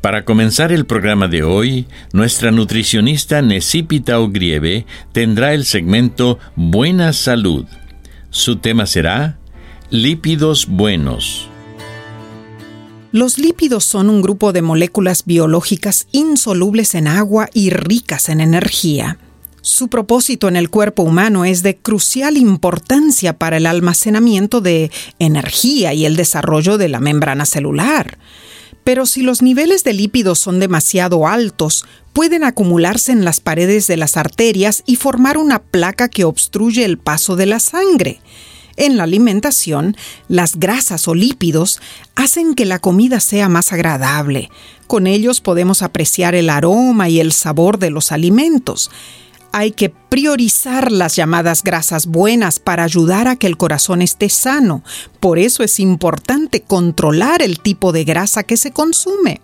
para comenzar el programa de hoy, nuestra nutricionista Necipita Ogrieve tendrá el segmento Buena Salud. Su tema será Lípidos Buenos. Los lípidos son un grupo de moléculas biológicas insolubles en agua y ricas en energía. Su propósito en el cuerpo humano es de crucial importancia para el almacenamiento de energía y el desarrollo de la membrana celular. Pero si los niveles de lípidos son demasiado altos, pueden acumularse en las paredes de las arterias y formar una placa que obstruye el paso de la sangre. En la alimentación, las grasas o lípidos hacen que la comida sea más agradable. Con ellos podemos apreciar el aroma y el sabor de los alimentos hay que priorizar las llamadas grasas buenas para ayudar a que el corazón esté sano. Por eso es importante controlar el tipo de grasa que se consume.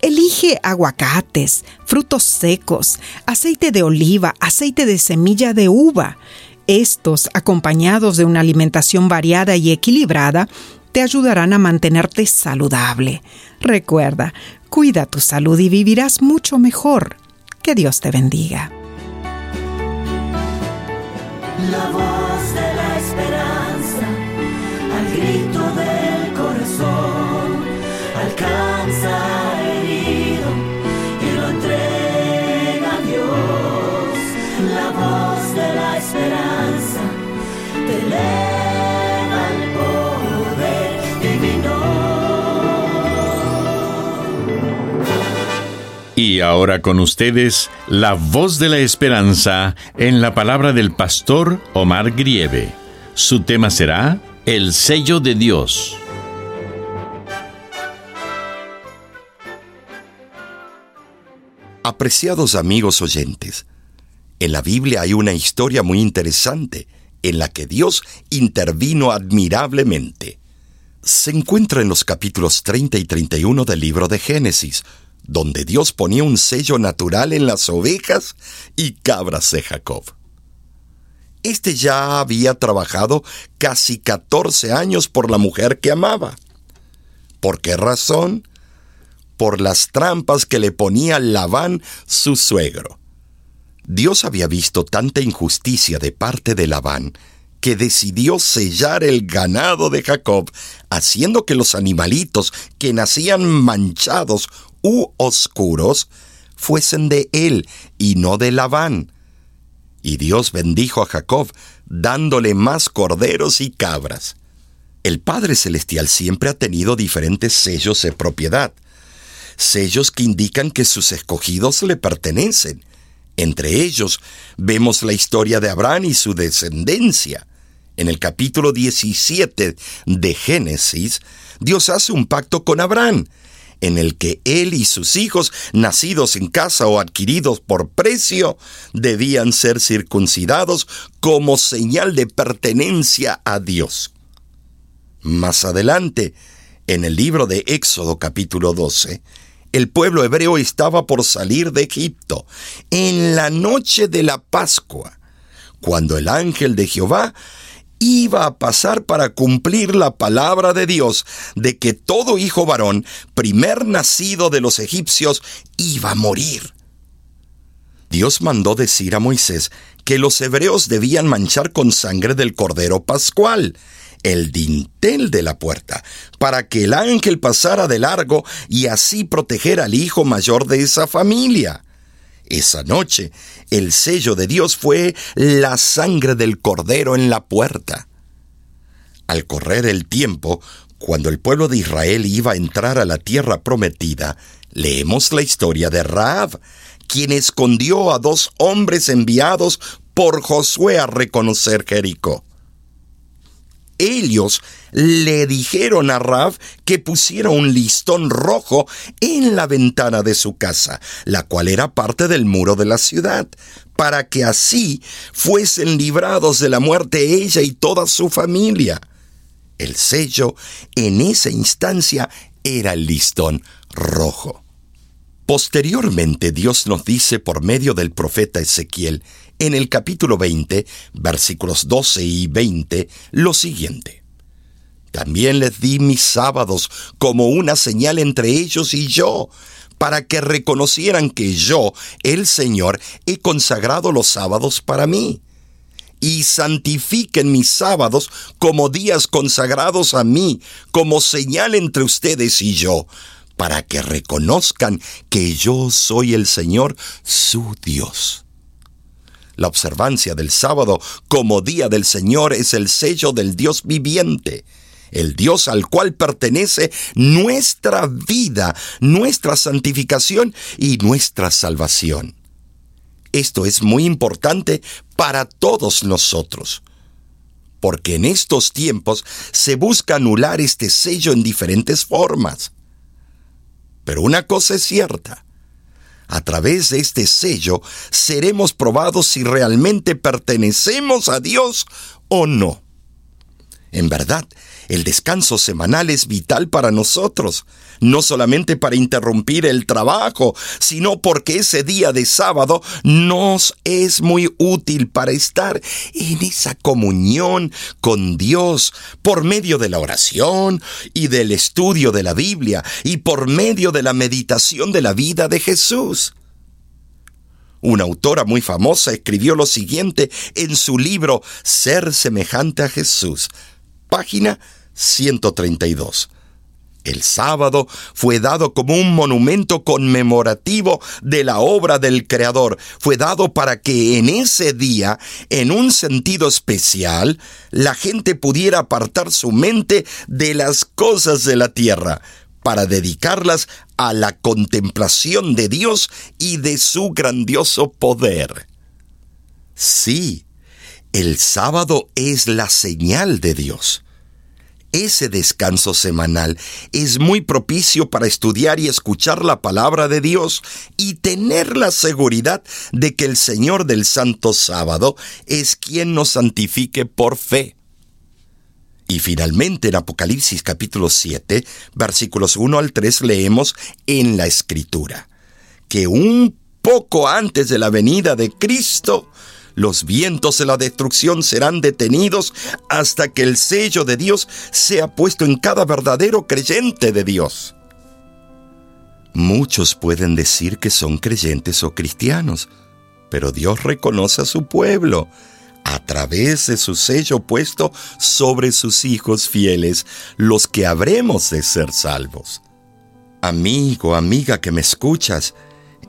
Elige aguacates, frutos secos, aceite de oliva, aceite de semilla de uva. Estos, acompañados de una alimentación variada y equilibrada, te ayudarán a mantenerte saludable. Recuerda, cuida tu salud y vivirás mucho mejor. Que Dios te bendiga. La voz de la esperanza, al grito del corazón, alcanza herido y lo entrega a Dios. La voz de la esperanza te Y ahora con ustedes, la voz de la esperanza en la palabra del pastor Omar Grieve. Su tema será El sello de Dios. Apreciados amigos oyentes, en la Biblia hay una historia muy interesante en la que Dios intervino admirablemente. Se encuentra en los capítulos 30 y 31 del libro de Génesis, donde Dios ponía un sello natural en las ovejas y cabras de Jacob. Este ya había trabajado casi 14 años por la mujer que amaba. ¿Por qué razón? Por las trampas que le ponía Labán, su suegro. Dios había visto tanta injusticia de parte de Labán que decidió sellar el ganado de Jacob, haciendo que los animalitos que nacían manchados u oscuros fuesen de él y no de Labán. Y Dios bendijo a Jacob, dándole más corderos y cabras. El Padre Celestial siempre ha tenido diferentes sellos de propiedad, sellos que indican que sus escogidos le pertenecen. Entre ellos vemos la historia de Abraham y su descendencia. En el capítulo 17 de Génesis, Dios hace un pacto con Abraham, en el que él y sus hijos, nacidos en casa o adquiridos por precio, debían ser circuncidados como señal de pertenencia a Dios. Más adelante, en el libro de Éxodo capítulo 12, el pueblo hebreo estaba por salir de Egipto en la noche de la Pascua, cuando el ángel de Jehová iba a pasar para cumplir la palabra de Dios de que todo hijo varón, primer nacido de los egipcios, iba a morir. Dios mandó decir a Moisés que los hebreos debían manchar con sangre del Cordero Pascual el dintel de la puerta, para que el ángel pasara de largo y así proteger al hijo mayor de esa familia. Esa noche, el sello de Dios fue la sangre del cordero en la puerta. Al correr el tiempo, cuando el pueblo de Israel iba a entrar a la tierra prometida, leemos la historia de Raab, quien escondió a dos hombres enviados por Josué a reconocer Jericó. Ellos le dijeron a Raab que pusiera un listón rojo en la ventana de su casa, la cual era parte del muro de la ciudad, para que así fuesen librados de la muerte ella y toda su familia. El sello en esa instancia era el listón rojo. Posteriormente Dios nos dice por medio del profeta Ezequiel en el capítulo 20, versículos 12 y 20, lo siguiente. También les di mis sábados como una señal entre ellos y yo, para que reconocieran que yo, el Señor, he consagrado los sábados para mí. Y santifiquen mis sábados como días consagrados a mí, como señal entre ustedes y yo, para que reconozcan que yo soy el Señor, su Dios. La observancia del sábado como día del Señor es el sello del Dios viviente, el Dios al cual pertenece nuestra vida, nuestra santificación y nuestra salvación. Esto es muy importante para todos nosotros, porque en estos tiempos se busca anular este sello en diferentes formas. Pero una cosa es cierta. A través de este sello seremos probados si realmente pertenecemos a Dios o no. En verdad, el descanso semanal es vital para nosotros, no solamente para interrumpir el trabajo, sino porque ese día de sábado nos es muy útil para estar en esa comunión con Dios por medio de la oración y del estudio de la Biblia y por medio de la meditación de la vida de Jesús. Una autora muy famosa escribió lo siguiente en su libro Ser semejante a Jesús página 132. El sábado fue dado como un monumento conmemorativo de la obra del Creador. Fue dado para que en ese día, en un sentido especial, la gente pudiera apartar su mente de las cosas de la tierra, para dedicarlas a la contemplación de Dios y de su grandioso poder. Sí, el sábado es la señal de Dios ese descanso semanal es muy propicio para estudiar y escuchar la palabra de Dios y tener la seguridad de que el Señor del Santo Sábado es quien nos santifique por fe. Y finalmente en Apocalipsis capítulo 7, versículos 1 al 3 leemos en la Escritura que un poco antes de la venida de Cristo, los vientos de la destrucción serán detenidos hasta que el sello de Dios sea puesto en cada verdadero creyente de Dios. Muchos pueden decir que son creyentes o cristianos, pero Dios reconoce a su pueblo a través de su sello puesto sobre sus hijos fieles, los que habremos de ser salvos. Amigo, amiga que me escuchas,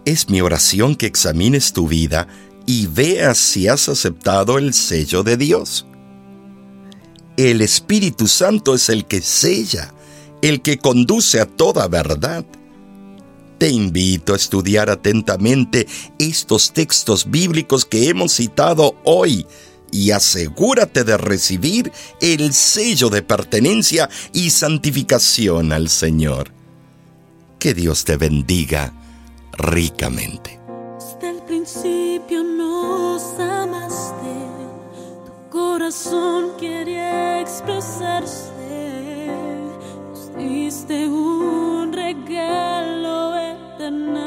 es mi oración que examines tu vida y veas si has aceptado el sello de Dios. El Espíritu Santo es el que sella, el que conduce a toda verdad. Te invito a estudiar atentamente estos textos bíblicos que hemos citado hoy y asegúrate de recibir el sello de pertenencia y santificación al Señor. Que Dios te bendiga ricamente. Nos amaste, tu corazón quiere expresarse, nos diste un regalo eterno.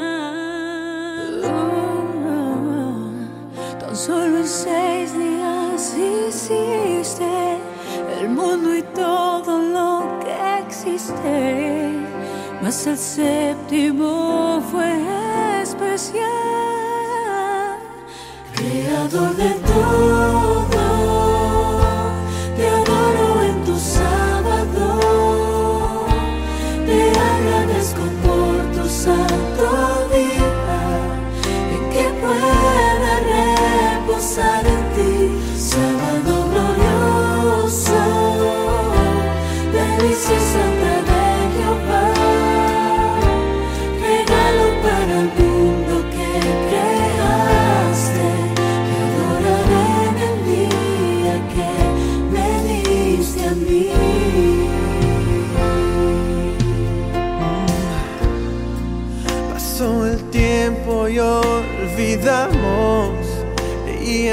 tan solo en seis días hiciste el mundo y todo lo que existe, mas el séptimo fue Creador de todo.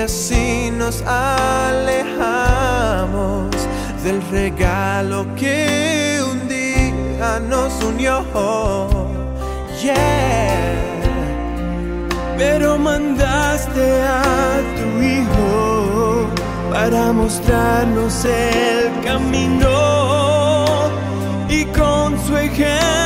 Si nos alejamos del regalo que un día nos unió. Yeah. Pero mandaste a tu hijo para mostrarnos el camino y con su ejemplo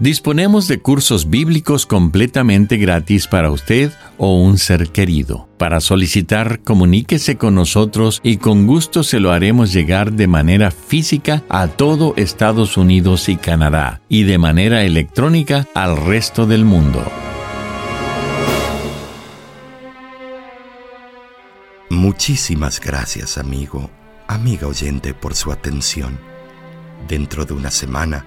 Disponemos de cursos bíblicos completamente gratis para usted o un ser querido. Para solicitar, comuníquese con nosotros y con gusto se lo haremos llegar de manera física a todo Estados Unidos y Canadá y de manera electrónica al resto del mundo. Muchísimas gracias, amigo, amiga oyente, por su atención. Dentro de una semana,